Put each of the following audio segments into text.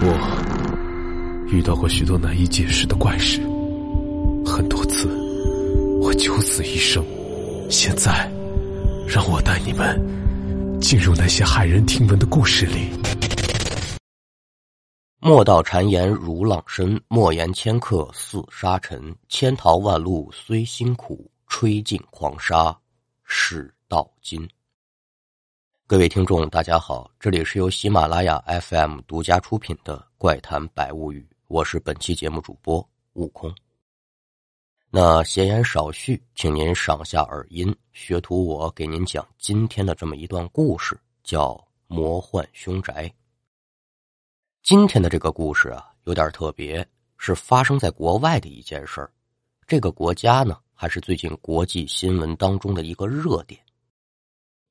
我遇到过许多难以解释的怪事，很多次我九死一生。现在，让我带你们进入那些骇人听闻的故事里。莫道谗言如浪深，莫言迁客似沙尘。千淘万漉虽辛苦，吹尽狂沙始到金。各位听众，大家好，这里是由喜马拉雅 FM 独家出品的《怪谈百物语》，我是本期节目主播悟空。那闲言少叙，请您赏下耳音，学徒我给您讲今天的这么一段故事，叫《魔幻凶宅》。今天的这个故事啊，有点特别，是发生在国外的一件事儿。这个国家呢，还是最近国际新闻当中的一个热点。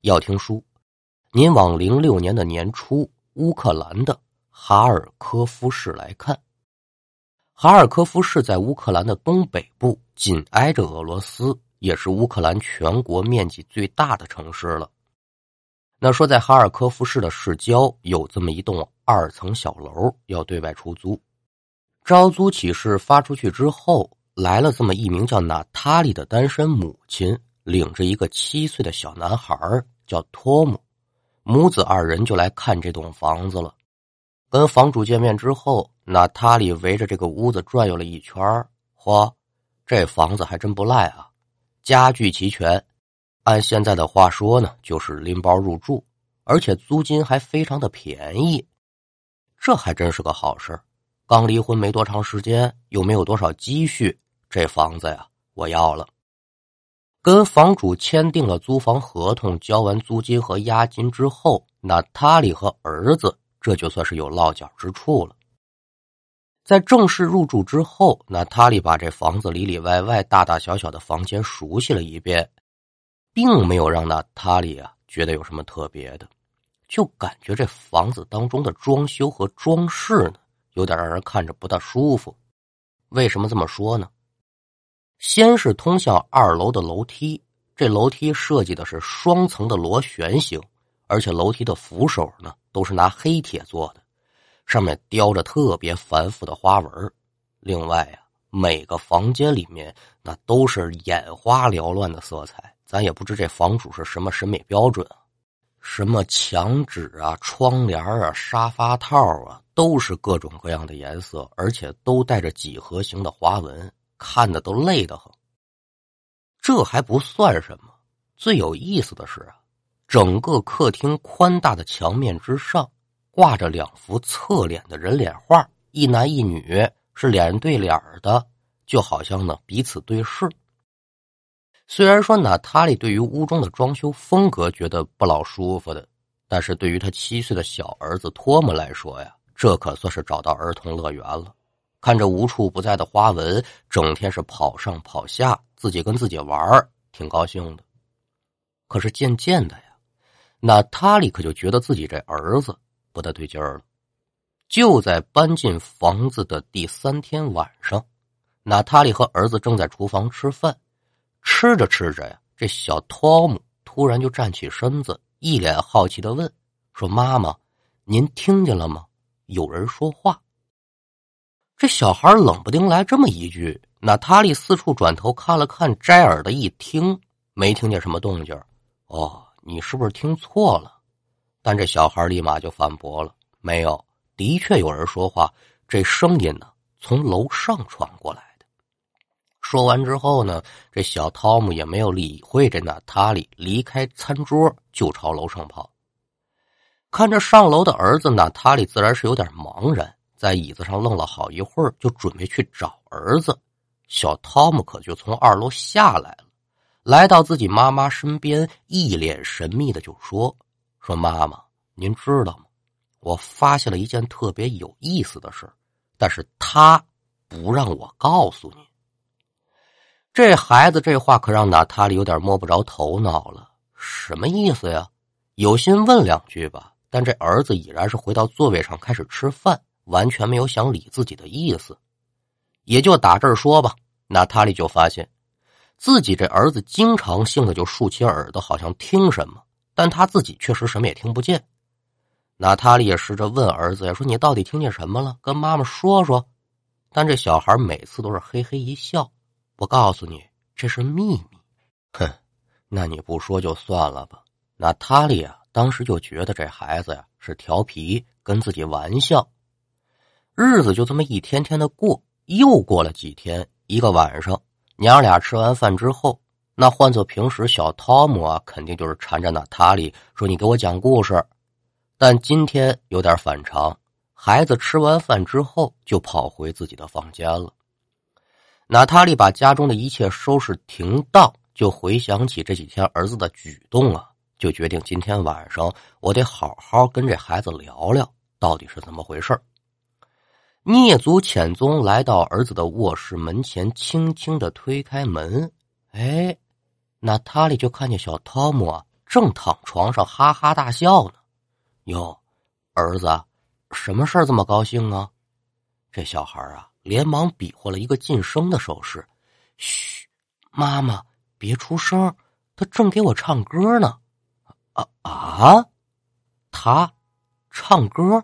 要听书。您往零六年的年初，乌克兰的哈尔科夫市来看。哈尔科夫市在乌克兰的东北部，紧挨着俄罗斯，也是乌克兰全国面积最大的城市了。那说，在哈尔科夫市的市郊有这么一栋二层小楼，要对外出租。招租启事发出去之后，来了这么一名叫娜塔莉的单身母亲，领着一个七岁的小男孩，叫托姆。母子二人就来看这栋房子了。跟房主见面之后，娜塔莉围着这个屋子转悠了一圈嚯，这房子还真不赖啊，家具齐全，按现在的话说呢，就是拎包入住，而且租金还非常的便宜，这还真是个好事刚离婚没多长时间，又没有多少积蓄，这房子呀，我要了。跟房主签订了租房合同，交完租金和押金之后，娜塔莉和儿子这就算是有落脚之处了。在正式入住之后，娜塔莉把这房子里里外外、大大小小的房间熟悉了一遍，并没有让娜塔莉啊觉得有什么特别的，就感觉这房子当中的装修和装饰呢，有点让人看着不大舒服。为什么这么说呢？先是通向二楼的楼梯，这楼梯设计的是双层的螺旋形，而且楼梯的扶手呢都是拿黑铁做的，上面雕着特别繁复的花纹。另外呀，每个房间里面那都是眼花缭乱的色彩，咱也不知这房主是什么审美标准啊，什么墙纸啊、窗帘啊、沙发套啊，都是各种各样的颜色，而且都带着几何形的花纹。看的都累得很。这还不算什么，最有意思的是啊，整个客厅宽大的墙面之上挂着两幅侧脸的人脸画，一男一女是脸对脸的，就好像呢彼此对视。虽然说娜塔莉对于屋中的装修风格觉得不老舒服的，但是对于他七岁的小儿子托姆来说呀，这可算是找到儿童乐园了。看着无处不在的花纹，整天是跑上跑下，自己跟自己玩挺高兴的。可是渐渐的呀，娜塔莉可就觉得自己这儿子不大对劲儿了。就在搬进房子的第三天晚上，娜塔莉和儿子正在厨房吃饭，吃着吃着呀，这小托姆突然就站起身子，一脸好奇的问：“说妈妈，您听见了吗？有人说话。”这小孩冷不丁来这么一句，娜塔莉四处转头看了看，摘耳的一听，没听见什么动静。哦，你是不是听错了？但这小孩立马就反驳了：“没有，的确有人说话，这声音呢从楼上传过来的。”说完之后呢，这小汤姆也没有理会这娜塔莉，离开餐桌就朝楼上跑。看着上楼的儿子，娜塔莉自然是有点茫然。在椅子上愣了好一会儿，就准备去找儿子。小汤姆可就从二楼下来了，来到自己妈妈身边，一脸神秘的就说：“说妈妈，您知道吗？我发现了一件特别有意思的事，但是他不让我告诉你。”这孩子这话可让娜塔莉有点摸不着头脑了，什么意思呀？有心问两句吧，但这儿子已然是回到座位上开始吃饭。完全没有想理自己的意思，也就打这儿说吧。娜塔莉就发现自己这儿子经常性的就竖起耳朵，好像听什么，但他自己确实什么也听不见。娜塔莉也试着问儿子呀：“说你到底听见什么了？跟妈妈说说。”但这小孩每次都是嘿嘿一笑：“我告诉你，这是秘密。”哼，那你不说就算了吧。娜塔莉啊，当时就觉得这孩子呀是调皮，跟自己玩笑。日子就这么一天天的过，又过了几天，一个晚上，娘俩吃完饭之后，那换做平时，小汤姆啊，肯定就是缠着娜塔莉说：“你给我讲故事。”但今天有点反常，孩子吃完饭之后就跑回自己的房间了。娜塔莉把家中的一切收拾停当，就回想起这几天儿子的举动啊，就决定今天晚上我得好好跟这孩子聊聊，到底是怎么回事蹑足潜踪来到儿子的卧室门前，轻轻的推开门，哎，娜塔莉就看见小汤姆正躺床上哈哈大笑呢。哟，儿子，什么事儿这么高兴啊？这小孩啊，连忙比划了一个噤声的手势。嘘，妈妈别出声，他正给我唱歌呢。啊啊，他唱歌？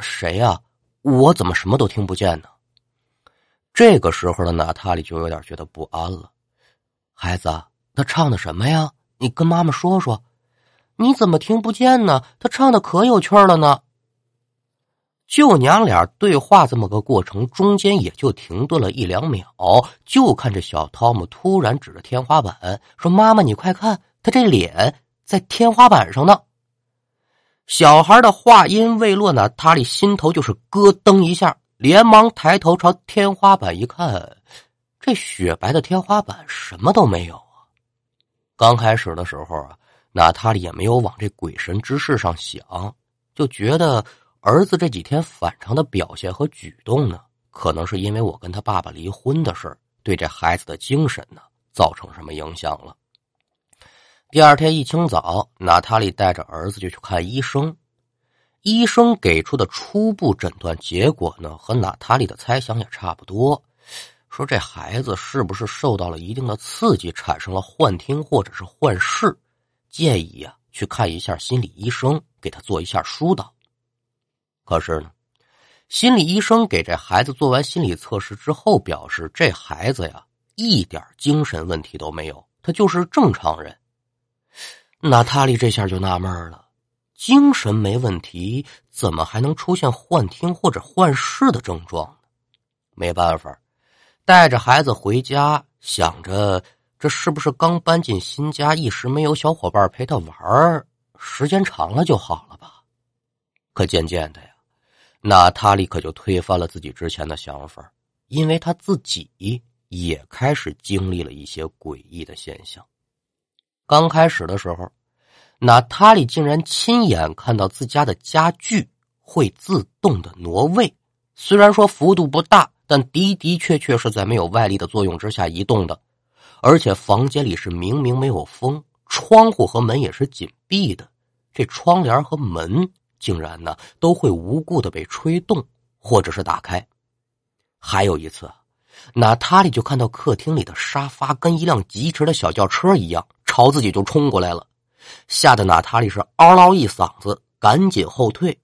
谁呀？我怎么什么都听不见呢？这个时候的娜塔莉就有点觉得不安了。孩子，他唱的什么呀？你跟妈妈说说。你怎么听不见呢？他唱的可有趣了呢。就娘俩对话这么个过程，中间也就停顿了一两秒。就看这小汤姆突然指着天花板说：“妈妈，你快看，他这脸在天花板上呢。”小孩的话音未落呢，塔里心头就是咯噔一下，连忙抬头朝天花板一看，这雪白的天花板什么都没有啊。刚开始的时候啊。娜塔莉也没有往这鬼神之事上想，就觉得儿子这几天反常的表现和举动呢，可能是因为我跟他爸爸离婚的事对这孩子的精神呢造成什么影响了。第二天一清早，娜塔莉带着儿子就去看医生，医生给出的初步诊断结果呢，和娜塔莉的猜想也差不多，说这孩子是不是受到了一定的刺激，产生了幻听或者是幻视。建议呀，去看一下心理医生，给他做一下疏导。可是呢，心理医生给这孩子做完心理测试之后，表示这孩子呀一点精神问题都没有，他就是正常人。娜塔莉这下就纳闷了：精神没问题，怎么还能出现幻听或者幻视的症状呢？没办法，带着孩子回家，想着。这是不是刚搬进新家，一时没有小伙伴陪他玩儿？时间长了就好了吧？可渐渐的呀，娜塔莉可就推翻了自己之前的想法，因为她自己也开始经历了一些诡异的现象。刚开始的时候，娜塔莉竟然亲眼看到自家的家具会自动的挪位，虽然说幅度不大，但的的确确是在没有外力的作用之下移动的。而且房间里是明明没有风，窗户和门也是紧闭的，这窗帘和门竟然呢都会无故的被吹动或者是打开。还有一次，娜塔莉就看到客厅里的沙发跟一辆疾驰的小轿车一样，朝自己就冲过来了，吓得娜塔莉是嗷嗷一嗓子，赶紧后退。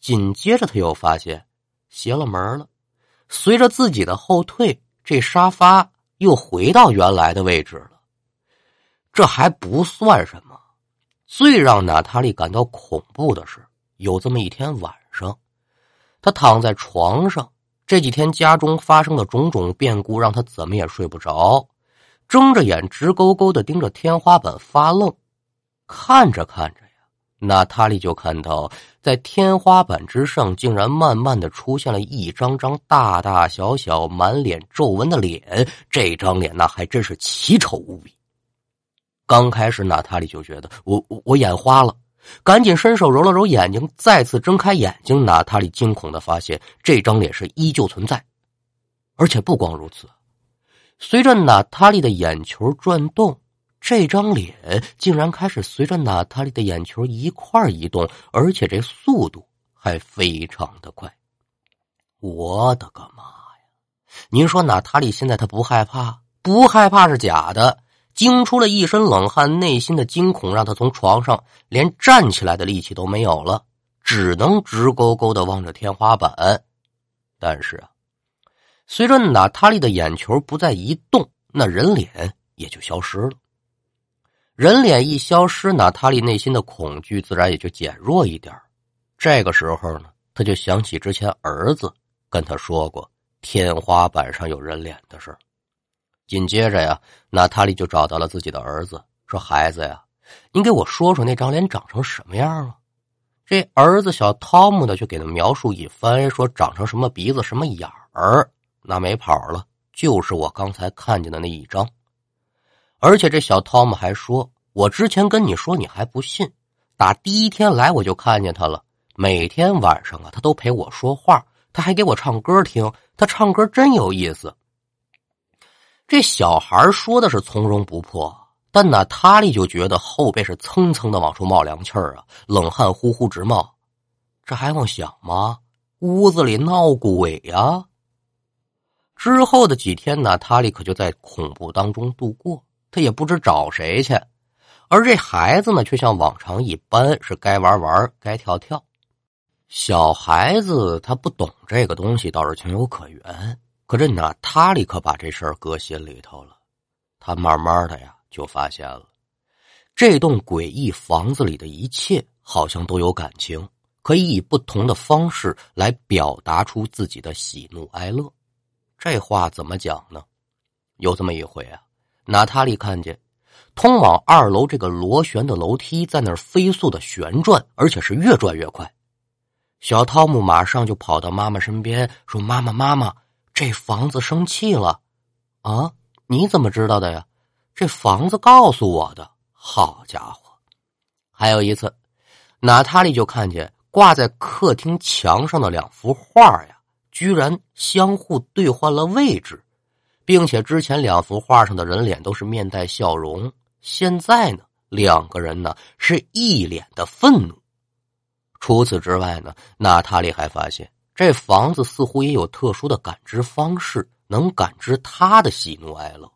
紧接着，他又发现邪了门了，随着自己的后退，这沙发。又回到原来的位置了。这还不算什么，最让娜塔莉感到恐怖的是，有这么一天晚上，她躺在床上，这几天家中发生的种种变故让她怎么也睡不着，睁着眼直勾勾的盯着天花板发愣，看着看着呀。娜塔莉就看到，在天花板之上，竟然慢慢的出现了一张张大大小小、满脸皱纹的脸。这张脸那还真是奇丑无比。刚开始，娜塔莉就觉得我我眼花了，赶紧伸手揉了揉眼睛，再次睁开眼睛，娜塔莉惊恐的发现，这张脸是依旧存在，而且不光如此，随着娜塔莉的眼球转动。这张脸竟然开始随着娜塔莉的眼球一块移动，而且这速度还非常的快。我的个妈呀！您说娜塔莉现在她不害怕？不害怕是假的，惊出了一身冷汗，内心的惊恐让她从床上连站起来的力气都没有了，只能直勾勾的望着天花板。但是啊，随着娜塔莉的眼球不再移动，那人脸也就消失了。人脸一消失，娜塔莉内心的恐惧自然也就减弱一点这个时候呢，他就想起之前儿子跟他说过天花板上有人脸的事紧接着呀，娜塔莉就找到了自己的儿子，说：“孩子呀，你给我说说那张脸长成什么样啊？”这儿子小汤姆呢，就给他描述一番，说长成什么鼻子、什么眼儿，那没跑了，就是我刚才看见的那一张。而且这小汤姆还说：“我之前跟你说，你还不信。打第一天来我就看见他了，每天晚上啊，他都陪我说话，他还给我唱歌听，他唱歌真有意思。”这小孩说的是从容不迫，但娜塔莉就觉得后背是蹭蹭的往出冒凉气儿啊，冷汗呼呼直冒。这还用想吗？屋子里闹鬼呀！之后的几天，呢塔莉可就在恐怖当中度过，他也不知找谁去。而这孩子呢，却像往常一般，是该玩玩，该跳跳。小孩子他不懂这个东西，倒是情有可原。可这呢塔莉可把这事儿搁心里头了，他慢慢的呀就发现了，这栋诡异房子里的一切好像都有感情，可以以不同的方式来表达出自己的喜怒哀乐。这话怎么讲呢？有这么一回啊，娜塔莉看见通往二楼这个螺旋的楼梯在那儿飞速的旋转，而且是越转越快。小汤姆马上就跑到妈妈身边说：“妈妈，妈妈。”这房子生气了，啊？你怎么知道的呀？这房子告诉我的。好家伙！还有一次，娜塔莉就看见挂在客厅墙上的两幅画呀，居然相互兑换了位置，并且之前两幅画上的人脸都是面带笑容，现在呢，两个人呢是一脸的愤怒。除此之外呢，娜塔莉还发现。这房子似乎也有特殊的感知方式，能感知他的喜怒哀乐。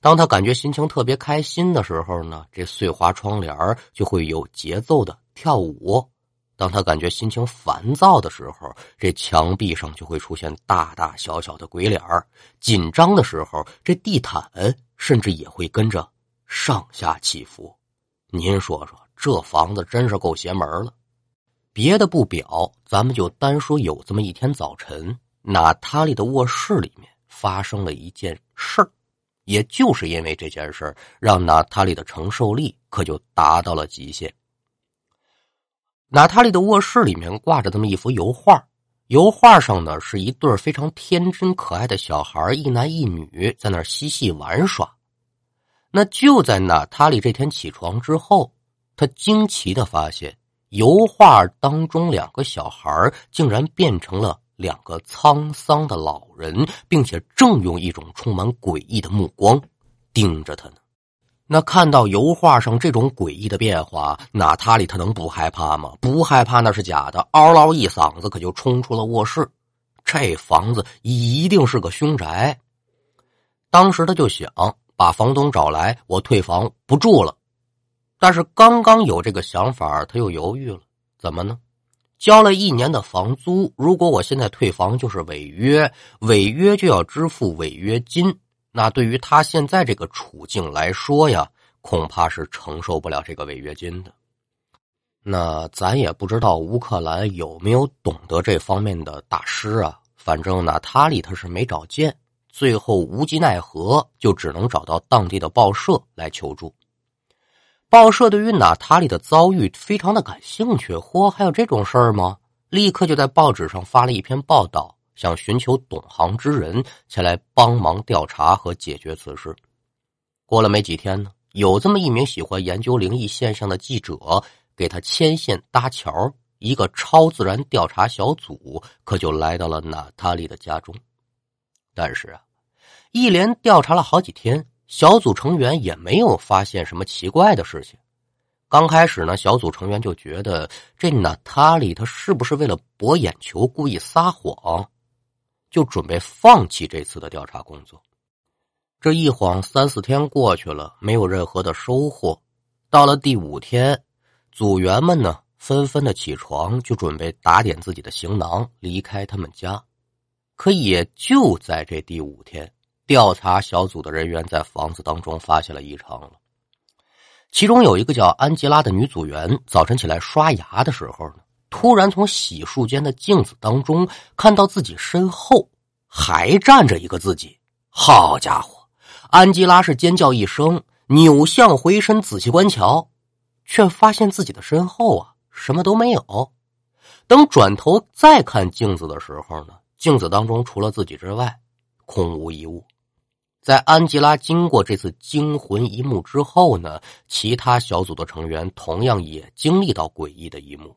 当他感觉心情特别开心的时候呢，这碎花窗帘就会有节奏的跳舞；当他感觉心情烦躁的时候，这墙壁上就会出现大大小小的鬼脸儿紧张的时候，这地毯甚至也会跟着上下起伏。您说说，这房子真是够邪门了。别的不表，咱们就单说有这么一天早晨，娜塔莉的卧室里面发生了一件事儿，也就是因为这件事儿，让娜塔莉的承受力可就达到了极限。娜塔莉的卧室里面挂着这么一幅油画，油画上呢是一对非常天真可爱的小孩，一男一女在那嬉戏玩耍。那就在娜塔莉这天起床之后，她惊奇的发现。油画当中，两个小孩竟然变成了两个沧桑的老人，并且正用一种充满诡异的目光盯着他呢。那看到油画上这种诡异的变化，娜塔莉他能不害怕吗？不害怕那是假的，嗷嗷一嗓子可就冲出了卧室。这房子一定是个凶宅。当时他就想把房东找来，我退房不住了。但是刚刚有这个想法，他又犹豫了。怎么呢？交了一年的房租，如果我现在退房，就是违约，违约就要支付违约金。那对于他现在这个处境来说呀，恐怕是承受不了这个违约金的。那咱也不知道乌克兰有没有懂得这方面的大师啊。反正娜塔莉他是没找见，最后无计奈何，就只能找到当地的报社来求助。报社对于娜塔莉的遭遇非常的感兴趣，嚯，还有这种事儿吗？立刻就在报纸上发了一篇报道，想寻求懂行之人前来帮忙调查和解决此事。过了没几天呢，有这么一名喜欢研究灵异现象的记者给他牵线搭桥，一个超自然调查小组可就来到了娜塔莉的家中。但是啊，一连调查了好几天。小组成员也没有发现什么奇怪的事情。刚开始呢，小组成员就觉得这娜塔莉她是不是为了博眼球故意撒谎，就准备放弃这次的调查工作。这一晃三四天过去了，没有任何的收获。到了第五天，组员们呢纷纷的起床，就准备打点自己的行囊，离开他们家。可也就在这第五天，调查小组的人员在房子当中发现了异常了。其中有一个叫安吉拉的女组员，早晨起来刷牙的时候呢，突然从洗漱间的镜子当中看到自己身后还站着一个自己。好家伙！安吉拉是尖叫一声，扭向回身仔细观瞧，却发现自己的身后啊什么都没有。等转头再看镜子的时候呢？镜子当中除了自己之外，空无一物。在安吉拉经过这次惊魂一幕之后呢，其他小组的成员同样也经历到诡异的一幕。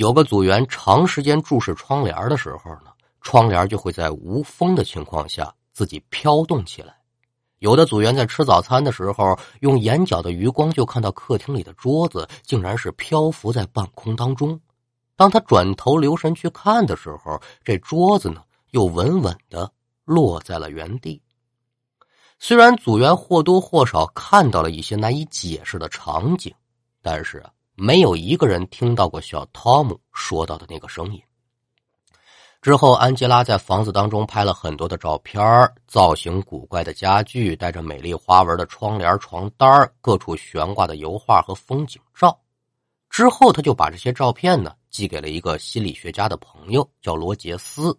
有个组员长时间注视窗帘的时候呢，窗帘就会在无风的情况下自己飘动起来。有的组员在吃早餐的时候，用眼角的余光就看到客厅里的桌子竟然是漂浮在半空当中。当他转头留神去看的时候，这桌子呢又稳稳的落在了原地。虽然组员或多或少看到了一些难以解释的场景，但是，没有一个人听到过小汤姆说到的那个声音。之后，安吉拉在房子当中拍了很多的照片造型古怪的家具，带着美丽花纹的窗帘、床单各处悬挂的油画和风景照。之后，他就把这些照片呢。寄给了一个心理学家的朋友，叫罗杰斯，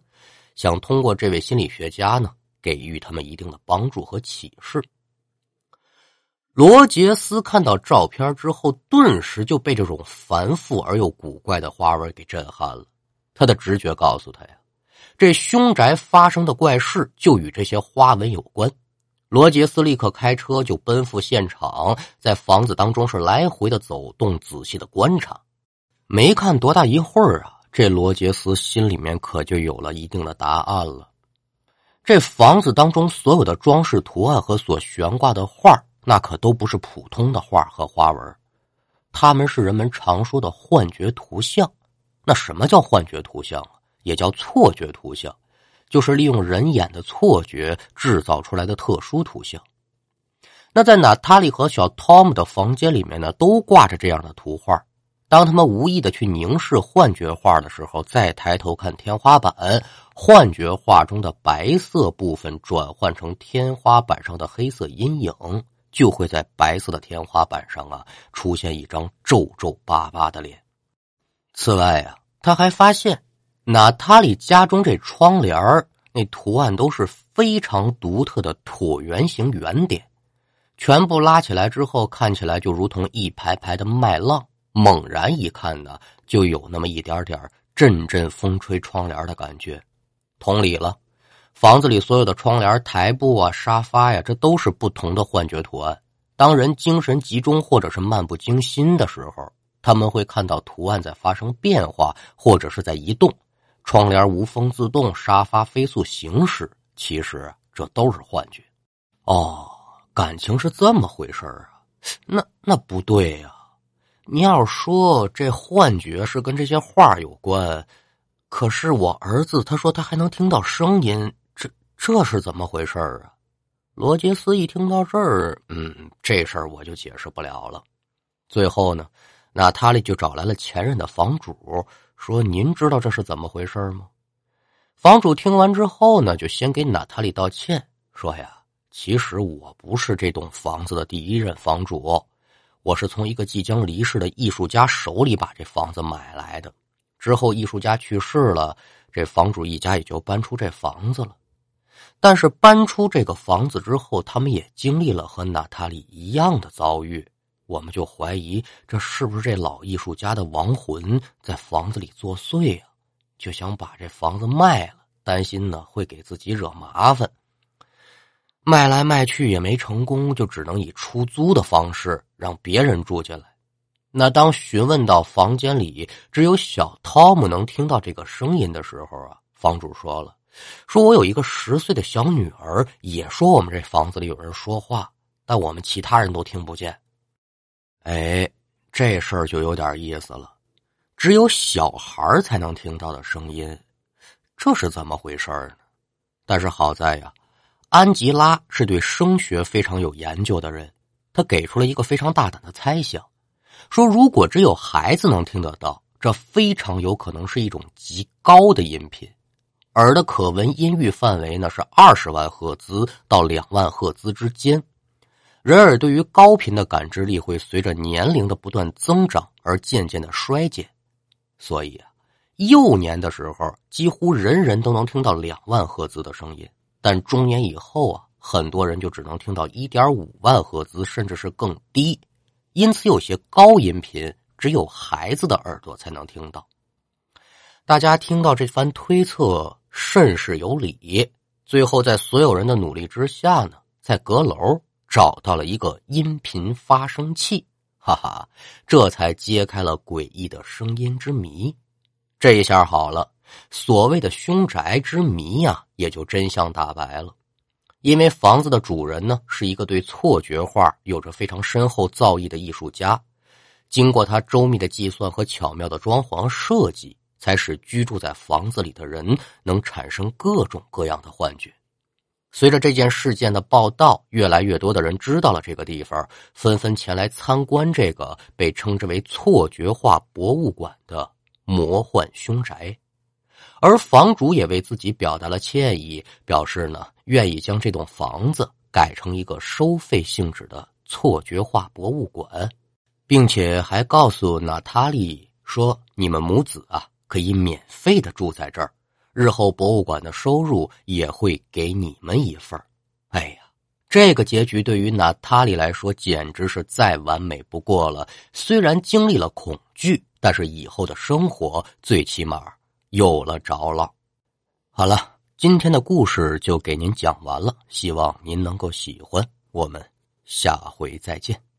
想通过这位心理学家呢，给予他们一定的帮助和启示。罗杰斯看到照片之后，顿时就被这种繁复而又古怪的花纹给震撼了。他的直觉告诉他呀，这凶宅发生的怪事就与这些花纹有关。罗杰斯立刻开车就奔赴现场，在房子当中是来回的走动，仔细的观察。没看多大一会儿啊，这罗杰斯心里面可就有了一定的答案了。这房子当中所有的装饰图案和所悬挂的画那可都不是普通的画和花纹，他们是人们常说的幻觉图像。那什么叫幻觉图像啊？也叫错觉图像，就是利用人眼的错觉制造出来的特殊图像。那在娜塔莉和小汤姆的房间里面呢，都挂着这样的图画。当他们无意的去凝视幻觉画的时候，再抬头看天花板，幻觉画中的白色部分转换成天花板上的黑色阴影，就会在白色的天花板上啊出现一张皱皱巴巴的脸。此外啊，他还发现娜塔莉家中这窗帘那图案都是非常独特的椭圆形圆点，全部拉起来之后，看起来就如同一排排的麦浪。猛然一看呢，就有那么一点点阵阵风吹窗帘的感觉。同理了，房子里所有的窗帘、台布啊、沙发呀，这都是不同的幻觉图案。当人精神集中或者是漫不经心的时候，他们会看到图案在发生变化，或者是在移动。窗帘无风自动，沙发飞速行驶，其实这都是幻觉。哦，感情是这么回事啊？那那不对呀。你要说这幻觉是跟这些画有关，可是我儿子他说他还能听到声音，这是怎么回事啊？罗杰斯一听到这儿，嗯，这事儿我就解释不了了。最后呢，娜塔莉就找来了前任的房主，说：“您知道这是怎么回事吗？”房主听完之后呢，就先给娜塔莉道歉，说：“呀，其实我不是这栋房子的第一任房主。”我是从一个即将离世的艺术家手里把这房子买来的，之后艺术家去世了，这房主一家也就搬出这房子了。但是搬出这个房子之后，他们也经历了和娜塔莉一样的遭遇，我们就怀疑这是不是这老艺术家的亡魂在房子里作祟啊？就想把这房子卖了，担心呢会给自己惹麻烦。卖来卖去也没成功，就只能以出租的方式让别人住进来。那当询问到房间里只有小汤姆能听到这个声音的时候啊，房主说了：“说我有一个十岁的小女儿，也说我们这房子里有人说话，但我们其他人都听不见。”哎，这事儿就有点意思了，只有小孩才能听到的声音，这是怎么回事呢？但是好在呀。安吉拉是对声学非常有研究的人，他给出了一个非常大胆的猜想：说如果只有孩子能听得到，这非常有可能是一种极高的音频。耳的可闻音域范围呢是二十万赫兹到两万赫兹之间。人耳对于高频的感知力会随着年龄的不断增长而渐渐的衰减，所以啊，幼年的时候几乎人人都能听到两万赫兹的声音，但中年以后啊，很多人就只能听到一点五万赫兹，甚至是更低。因此，有些高音频只有孩子的耳朵才能听到。大家听到这番推测。甚是有理。最后，在所有人的努力之下呢，在阁楼找到了一个音频发生器，哈哈，这才揭开了诡异的声音之谜。这一下好了，所谓的凶宅之谜呀，也就真相大白了。因为房子的主人呢，是一个对错觉画有着非常深厚造诣的艺术家，经过他周密的计算和巧妙的装潢设计。才使居住在房子里的人能产生各种各样的幻觉。随着这件事件的报道，越来越多的人知道了这个地方，纷纷前来参观这个被称之为“错觉化博物馆”的魔幻凶宅。而房主也为自己表达了歉意，表示呢愿意将这栋房子改成一个收费性质的错觉化博物馆，并且还告诉娜塔莉说：“你们母子啊。”可以免费的住在这儿，日后博物馆的收入也会给你们一份哎呀，这个结局对于娜塔莉来说简直是再完美不过了。虽然经历了恐惧，但是以后的生活最起码有了着落。好了，今天的故事就给您讲完了，希望您能够喜欢。我们下回再见。